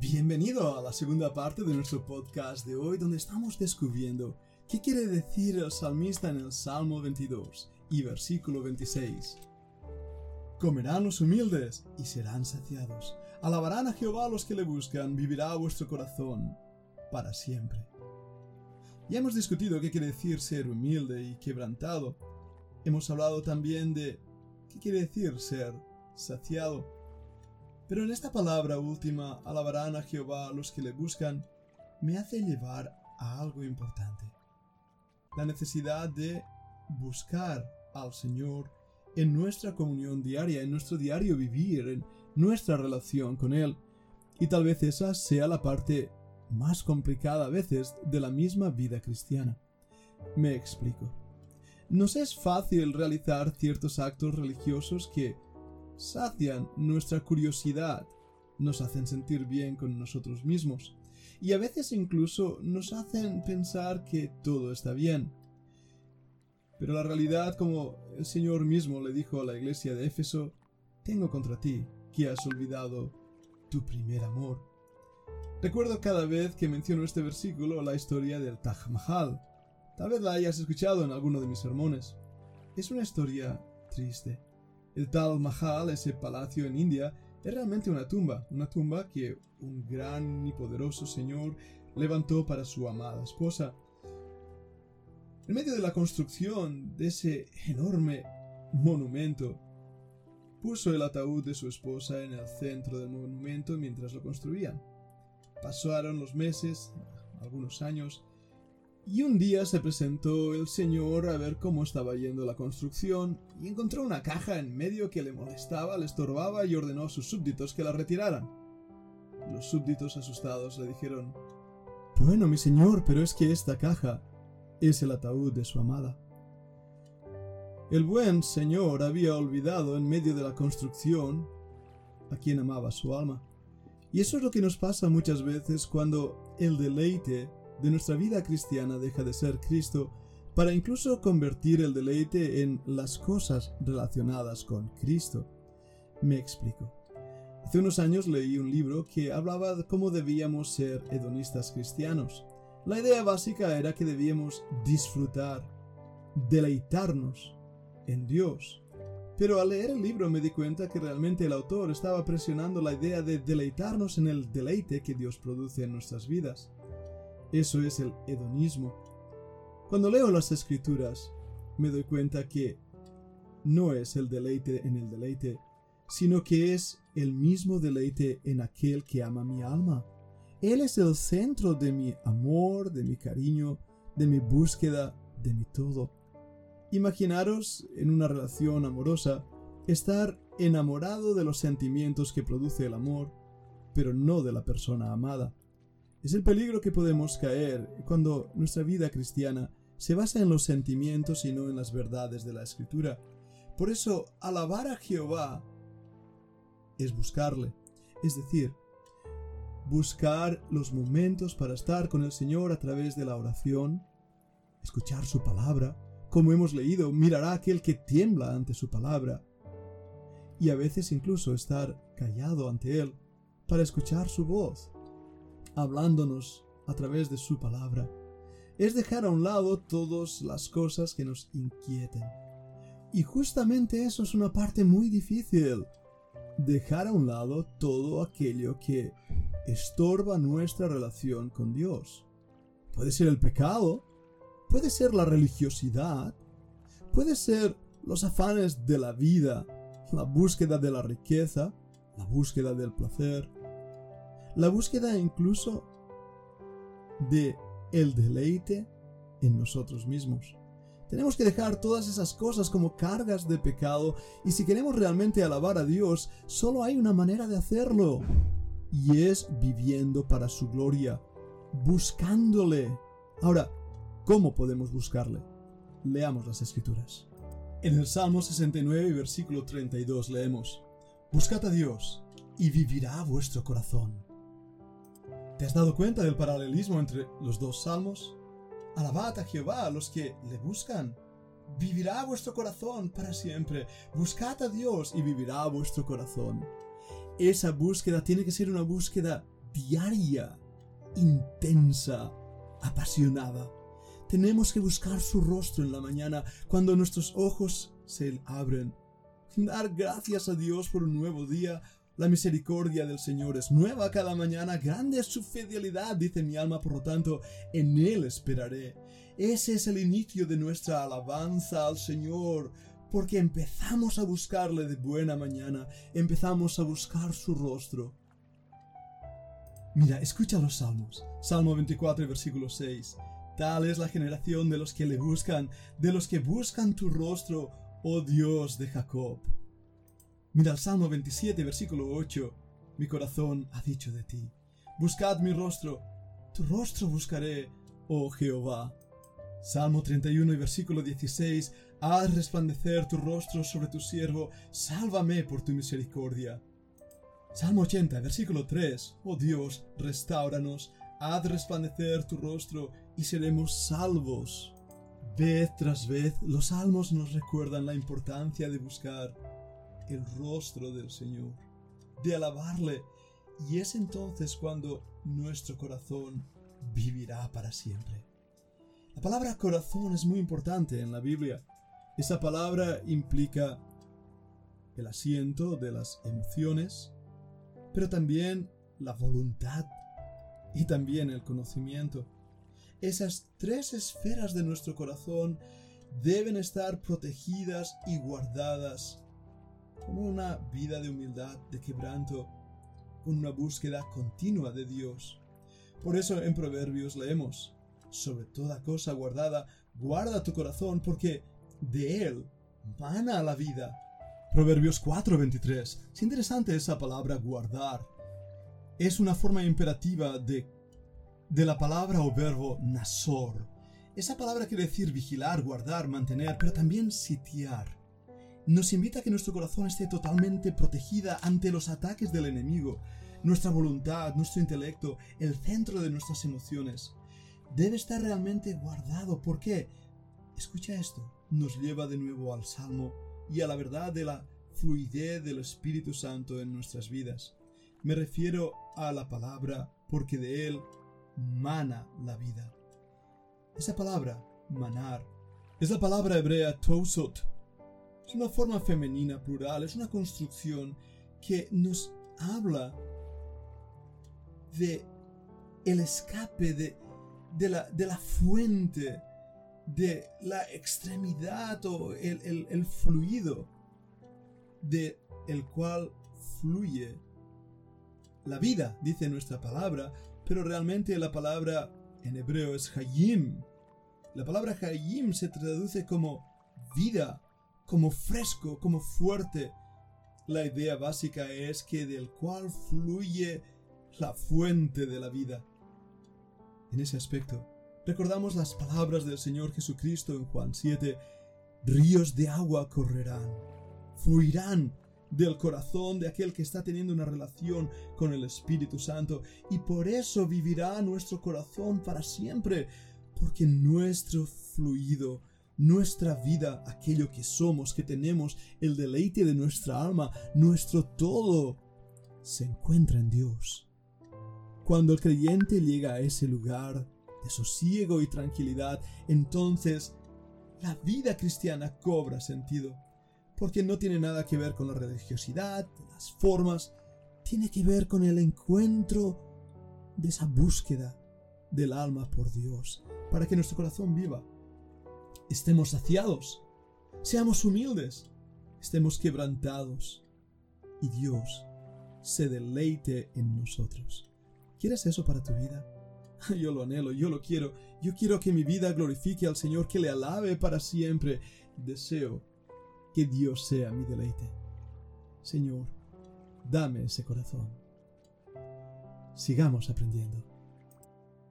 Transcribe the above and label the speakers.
Speaker 1: Bienvenido a la segunda parte de nuestro podcast de hoy donde estamos descubriendo qué quiere decir el salmista en el Salmo 22 y versículo 26. Comerán los humildes y serán saciados. Alabarán a Jehová los que le buscan, vivirá vuestro corazón para siempre. Ya hemos discutido qué quiere decir ser humilde y quebrantado. Hemos hablado también de qué quiere decir ser saciado. Pero en esta palabra última, alabarán a Jehová los que le buscan, me hace llevar a algo importante. La necesidad de buscar al Señor en nuestra comunión diaria, en nuestro diario vivir, en nuestra relación con Él. Y tal vez esa sea la parte más complicada a veces de la misma vida cristiana. Me explico. Nos es fácil realizar ciertos actos religiosos que sacian nuestra curiosidad, nos hacen sentir bien con nosotros mismos y a veces incluso nos hacen pensar que todo está bien. Pero la realidad, como el Señor mismo le dijo a la iglesia de Éfeso, tengo contra ti que has olvidado tu primer amor. Recuerdo cada vez que menciono este versículo la historia del Taj Mahal. Tal vez la hayas escuchado en alguno de mis sermones. Es una historia triste. El Taj Mahal, ese palacio en India, es realmente una tumba, una tumba que un gran y poderoso señor levantó para su amada esposa. En medio de la construcción de ese enorme monumento, puso el ataúd de su esposa en el centro del monumento mientras lo construían. Pasaron los meses, algunos años, y un día se presentó el señor a ver cómo estaba yendo la construcción y encontró una caja en medio que le molestaba, le estorbaba y ordenó a sus súbditos que la retiraran. Los súbditos asustados le dijeron Bueno, mi señor, pero es que esta caja es el ataúd de su amada. El buen señor había olvidado en medio de la construcción a quien amaba su alma. Y eso es lo que nos pasa muchas veces cuando el deleite de nuestra vida cristiana deja de ser Cristo para incluso convertir el deleite en las cosas relacionadas con Cristo. Me explico. Hace unos años leí un libro que hablaba de cómo debíamos ser hedonistas cristianos. La idea básica era que debíamos disfrutar, deleitarnos en Dios, pero al leer el libro me di cuenta que realmente el autor estaba presionando la idea de deleitarnos en el deleite que Dios produce en nuestras vidas. Eso es el hedonismo. Cuando leo las escrituras, me doy cuenta que no es el deleite en el deleite, sino que es el mismo deleite en aquel que ama mi alma. Él es el centro de mi amor, de mi cariño, de mi búsqueda, de mi todo. Imaginaros en una relación amorosa estar enamorado de los sentimientos que produce el amor, pero no de la persona amada. Es el peligro que podemos caer cuando nuestra vida cristiana se basa en los sentimientos y no en las verdades de la Escritura. Por eso, alabar a Jehová es buscarle, es decir, buscar los momentos para estar con el Señor a través de la oración, escuchar su palabra, como hemos leído, mirará aquel que tiembla ante su palabra, y a veces incluso estar callado ante él para escuchar su voz, hablándonos a través de su palabra. Es dejar a un lado todas las cosas que nos inquieten. Y justamente eso es una parte muy difícil. Dejar a un lado todo aquello que estorba nuestra relación con Dios. Puede ser el pecado, Puede ser la religiosidad, puede ser los afanes de la vida, la búsqueda de la riqueza, la búsqueda del placer, la búsqueda incluso de el deleite en nosotros mismos. Tenemos que dejar todas esas cosas como cargas de pecado y si queremos realmente alabar a Dios, solo hay una manera de hacerlo y es viviendo para su gloria, buscándole. Ahora, ¿Cómo podemos buscarle? Leamos las escrituras. En el Salmo 69, versículo 32 leemos, Buscad a Dios y vivirá vuestro corazón. ¿Te has dado cuenta del paralelismo entre los dos salmos? Alabad a Jehová a los que le buscan. Vivirá vuestro corazón para siempre. Buscad a Dios y vivirá vuestro corazón. Esa búsqueda tiene que ser una búsqueda diaria, intensa, apasionada. Tenemos que buscar su rostro en la mañana cuando nuestros ojos se abren. Dar gracias a Dios por un nuevo día. La misericordia del Señor es nueva cada mañana. Grande es su fidelidad, dice mi alma, por lo tanto, en Él esperaré. Ese es el inicio de nuestra alabanza al Señor, porque empezamos a buscarle de buena mañana, empezamos a buscar su rostro. Mira, escucha los salmos. Salmo 24, versículo 6. Tal es la generación de los que le buscan, de los que buscan tu rostro, oh Dios de Jacob. Mira el Salmo 27, versículo 8. Mi corazón ha dicho de ti. Buscad mi rostro, tu rostro buscaré, oh Jehová. Salmo 31 y versículo 16. Haz resplandecer tu rostro sobre tu siervo, sálvame por tu misericordia. Salmo 80, versículo 3. Oh Dios, restauranos, haz resplandecer tu rostro y seremos salvos. Vez tras vez, los salmos nos recuerdan la importancia de buscar el rostro del Señor, de alabarle, y es entonces cuando nuestro corazón vivirá para siempre. La palabra corazón es muy importante en la Biblia. Esa palabra implica el asiento de las emociones, pero también la voluntad y también el conocimiento. Esas tres esferas de nuestro corazón deben estar protegidas y guardadas con una vida de humildad, de quebranto, con una búsqueda continua de Dios. Por eso en Proverbios leemos, sobre toda cosa guardada, guarda tu corazón porque de él mana la vida. Proverbios 4:23. Es interesante esa palabra guardar. Es una forma imperativa de de la palabra o verbo nasor. Esa palabra quiere decir vigilar, guardar, mantener, pero también sitiar. Nos invita a que nuestro corazón esté totalmente protegida ante los ataques del enemigo. Nuestra voluntad, nuestro intelecto, el centro de nuestras emociones, debe estar realmente guardado. ¿Por qué? Escucha esto. Nos lleva de nuevo al Salmo y a la verdad de la fluidez del Espíritu Santo en nuestras vidas. Me refiero a la palabra porque de Él mana la vida. Esa palabra, manar, es la palabra hebrea tosot. Es una forma femenina plural, es una construcción que nos habla de el escape de, de, la, de la fuente, de la extremidad o el, el, el fluido de el cual fluye la vida, dice nuestra palabra, pero realmente la palabra en hebreo es Hayim. La palabra Hayim se traduce como vida, como fresco, como fuerte. La idea básica es que del cual fluye la fuente de la vida. En ese aspecto, recordamos las palabras del Señor Jesucristo en Juan 7, ríos de agua correrán, fluirán del corazón de aquel que está teniendo una relación con el Espíritu Santo y por eso vivirá nuestro corazón para siempre, porque nuestro fluido, nuestra vida, aquello que somos, que tenemos, el deleite de nuestra alma, nuestro todo, se encuentra en Dios. Cuando el creyente llega a ese lugar de sosiego y tranquilidad, entonces la vida cristiana cobra sentido porque no tiene nada que ver con la religiosidad, las formas, tiene que ver con el encuentro de esa búsqueda del alma por Dios, para que nuestro corazón viva. Estemos saciados, seamos humildes, estemos quebrantados y Dios se deleite en nosotros. ¿Quieres eso para tu vida? Yo lo anhelo, yo lo quiero. Yo quiero que mi vida glorifique al Señor, que le alabe para siempre. Deseo que Dios sea mi deleite. Señor, dame ese corazón. Sigamos aprendiendo.